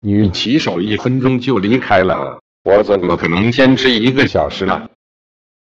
女骑手一分钟就离开了我怎么可能坚持一个小时呢？